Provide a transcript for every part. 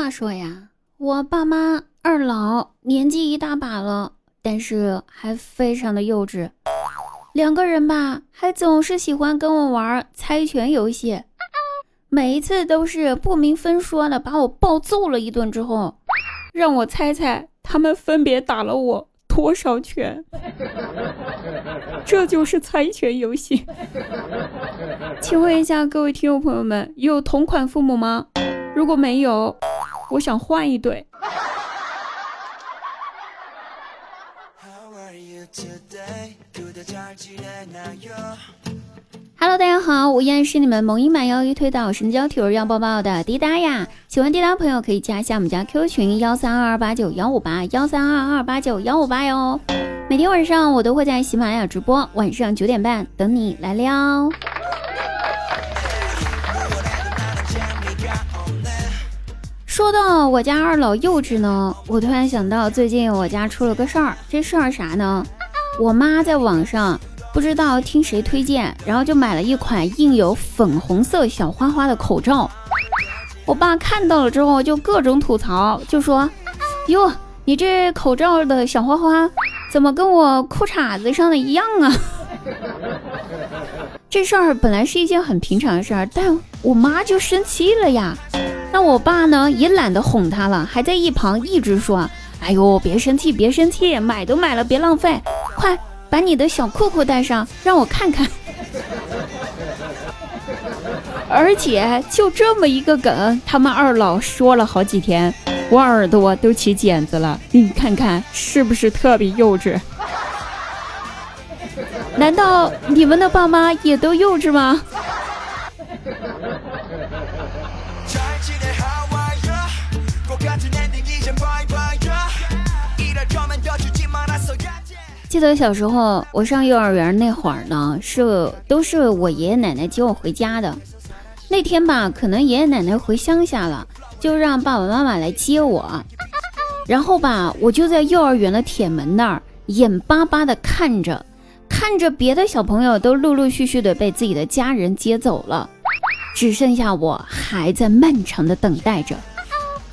话说呀，我爸妈二老年纪一大把了，但是还非常的幼稚。两个人吧，还总是喜欢跟我玩猜拳游戏，每一次都是不明分说的把我暴揍了一顿之后，让我猜猜他们分别打了我多少拳。这就是猜拳游戏。请问一下各位听众朋友们，有同款父母吗？如果没有，我想换一对。Hello，大家好，我依然是你们萌音满腰一推倒神交体弱要抱抱的滴答呀。喜欢滴答朋友可以加一下我们家 Q 群幺三二二八九幺五八幺三二二八九幺五八哟。每天晚上我都会在喜马拉雅直播，晚上九点半等你来撩。说到我家二老幼稚呢，我突然想到最近我家出了个事儿。这事儿啥呢？我妈在网上不知道听谁推荐，然后就买了一款印有粉红色小花花的口罩。我爸看到了之后就各种吐槽，就说：“哟，你这口罩的小花花怎么跟我裤衩子上的一样啊？”这事儿本来是一件很平常的事儿，但我妈就生气了呀。那我爸呢也懒得哄他了，还在一旁一直说：“哎呦，别生气，别生气，买都买了，别浪费，快把你的小裤裤带上，让我看看。”而且就这么一个梗，他们二老说了好几天，我耳朵都起茧子了。你看看是不是特别幼稚？难道你们的爸妈也都幼稚吗？记得小时候，我上幼儿园那会儿呢，是都是我爷爷奶奶接我回家的。那天吧，可能爷爷奶奶回乡下了，就让爸爸妈妈来接我。然后吧，我就在幼儿园的铁门那儿眼巴巴地看着，看着别的小朋友都陆陆续续的被自己的家人接走了，只剩下我还在漫长的等待着。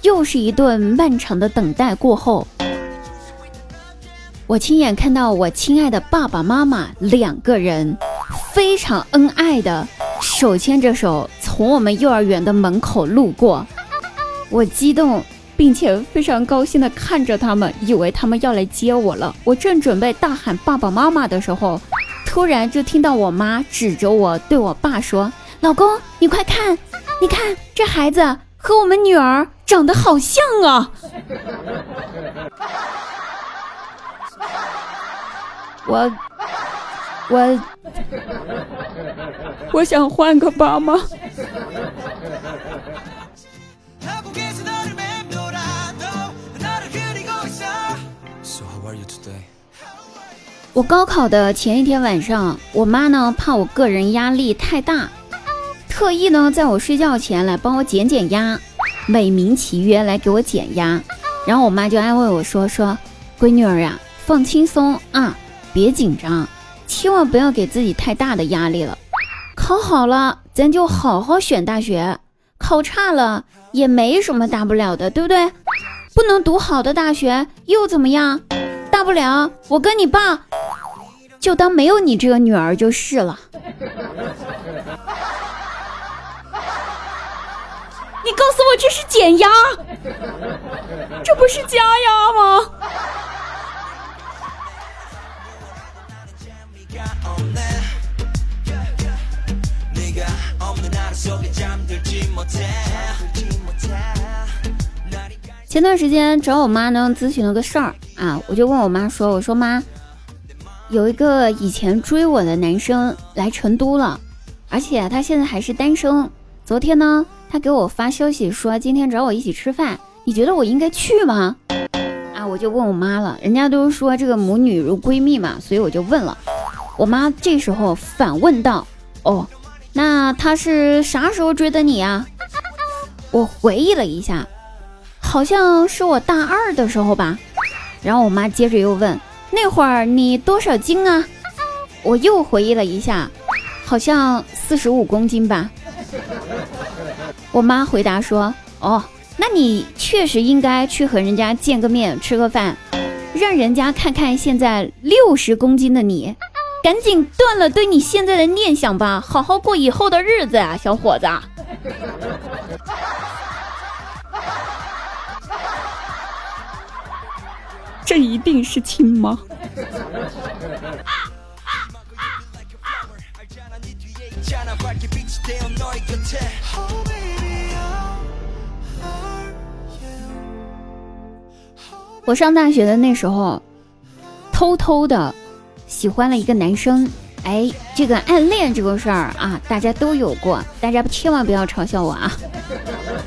又是一顿漫长的等待过后。我亲眼看到我亲爱的爸爸妈妈两个人非常恩爱的手牵着手从我们幼儿园的门口路过，我激动并且非常高兴的看着他们，以为他们要来接我了。我正准备大喊爸爸妈妈的时候，突然就听到我妈指着我对我爸说：“老公，你快看，你看这孩子和我们女儿长得好像啊！”我我我想换个爸妈。我高考的前一天晚上，我妈呢怕我个人压力太大，特意呢在我睡觉前来帮我减减压，美名其曰来给我减压。然后我妈就安慰我说：“说闺女儿呀，放轻松啊。”别紧张，千万不要给自己太大的压力了。考好了，咱就好好选大学；考差了也没什么大不了的，对不对？不能读好的大学又怎么样？大不了我跟你爸就当没有你这个女儿就是了。你告诉我这是减压，这不是加压吗？前段时间找我妈呢咨询了个事儿啊，我就问我妈说：“我说妈，有一个以前追我的男生来成都了，而且他现在还是单身。昨天呢，他给我发消息说今天找我一起吃饭，你觉得我应该去吗？”啊，我就问我妈了，人家都说这个母女如闺蜜嘛，所以我就问了。我妈这时候反问道：“哦，那他是啥时候追的你呀？”我回忆了一下。好像是我大二的时候吧，然后我妈接着又问：“那会儿你多少斤啊？”我又回忆了一下，好像四十五公斤吧。我妈回答说：“哦，那你确实应该去和人家见个面，吃个饭，让人家看看现在六十公斤的你，赶紧断了对你现在的念想吧，好好过以后的日子啊，小伙子。这一定是亲妈？我上大学的那时候，偷偷的喜欢了一个男生。哎，这个暗恋这个事儿啊，大家都有过，大家千万不要嘲笑我啊。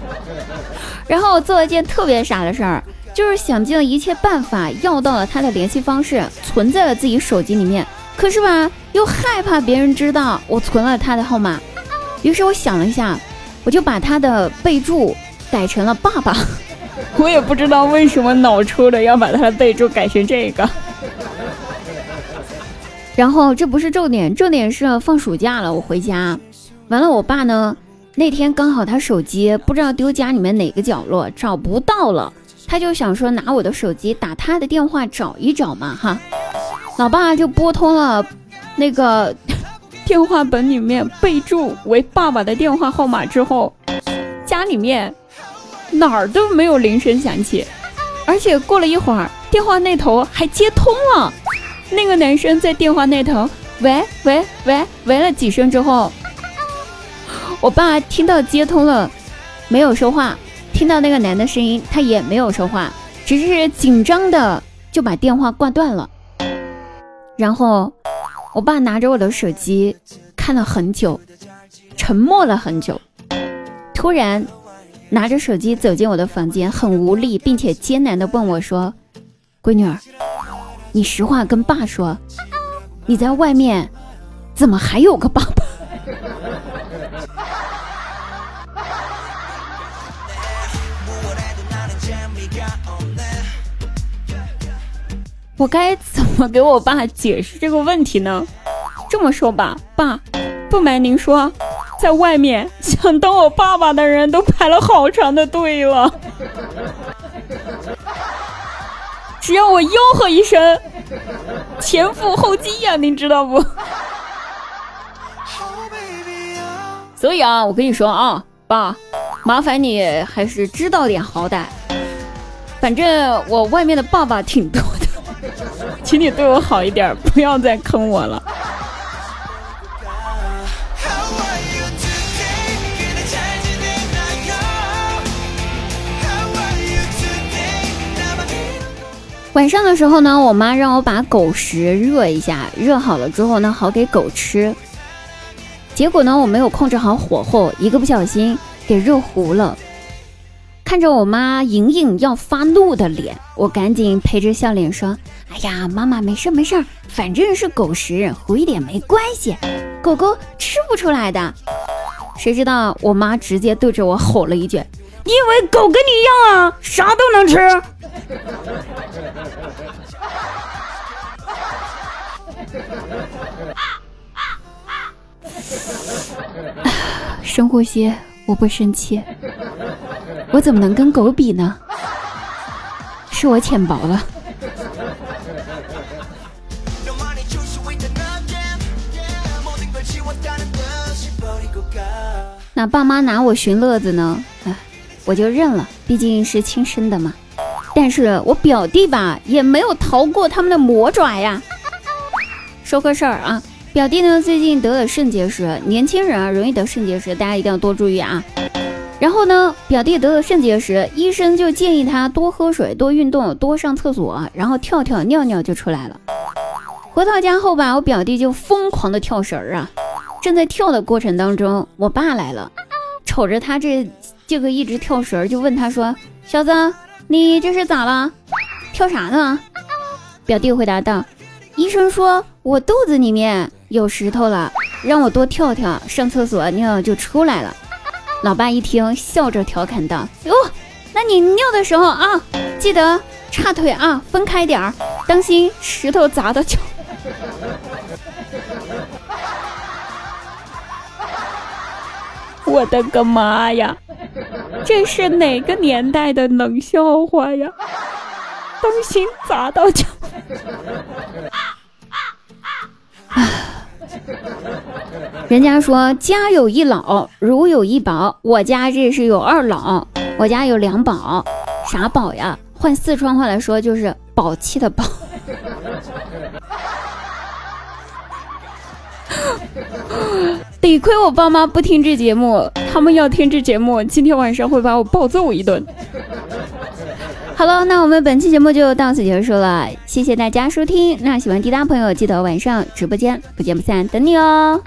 然后我做了一件特别傻的事儿，就是想尽了一切办法要到了他的联系方式，存在了自己手机里面。可是吧，又害怕别人知道我存了他的号码。于是我想了一下，我就把他的备注改成了爸爸。我也不知道为什么脑抽的要把他的备注改成这个。然后这不是重点，重点是放暑假了，我回家，完了，我爸呢那天刚好他手机不知道丢家里面哪个角落找不到了，他就想说拿我的手机打他的电话找一找嘛哈，老爸就拨通了那个 电话本里面备注为爸爸的电话号码之后，家里面。哪儿都没有铃声响起，而且过了一会儿，电话那头还接通了。那个男生在电话那头，喂喂喂喂了几声之后，我爸听到接通了，没有说话；听到那个男的声音，他也没有说话，只是紧张的就把电话挂断了。然后，我爸拿着我的手机看了很久，沉默了很久，突然。拿着手机走进我的房间，很无力，并且艰难地问我说：“闺女儿，你实话跟爸说，你在外面怎么还有个爸爸？”我该怎么给我爸解释这个问题呢？这么说吧，爸，不瞒您说。在外面想当我爸爸的人都排了好长的队了，只要我吆喝一声，前赴后继呀，您知道不？所以啊，我跟你说啊，爸，麻烦你还是知道点好歹。反正我外面的爸爸挺多的，请你对我好一点，不要再坑我了。晚上的时候呢，我妈让我把狗食热一下，热好了之后呢，好给狗吃。结果呢，我没有控制好火候，一个不小心给热糊了。看着我妈隐隐要发怒的脸，我赶紧陪着笑脸说：“哎呀，妈妈没事没事，反正是狗食，糊一点没关系，狗狗吃不出来的。”谁知道我妈直接对着我吼了一句：“你以为狗跟你一样啊，啥都能吃？”深呼吸，我不生气。我怎么能跟狗比呢？是我浅薄了。那爸妈拿我寻乐子呢？哎，我就认了，毕竟是亲生的嘛。但是我表弟吧，也没有逃过他们的魔爪呀。说个事儿啊，表弟呢最近得了肾结石，年轻人啊容易得肾结石，大家一定要多注意啊。然后呢，表弟得了肾结石，医生就建议他多喝水、多运动、多上厕所，然后跳跳尿尿就出来了。回到家后吧，我表弟就疯狂的跳绳儿啊。正在跳的过程当中，我爸来了，瞅着他这这个一直跳绳儿，就问他说：“小子。”你这是咋了？跳啥呢？表弟回答道：“医生说我肚子里面有石头了，让我多跳跳，上厕所尿就出来了。”老爸一听，笑着调侃道：“哟，那你尿的时候啊，记得叉腿啊，分开点儿，当心石头砸到脚。”我的个妈呀！这是哪个年代的冷笑话呀？当心砸到脚！啊人家说家有一老，如有一宝。我家这是有二老，我家有两宝。啥宝呀？换四川话来说就是宝气的宝。得亏我爸妈不听这节目，他们要听这节目，今天晚上会把我暴揍一顿。好了，那我们本期节目就到此结束了，谢谢大家收听。那喜欢滴答朋友记得晚上直播间不见不散，等你哦。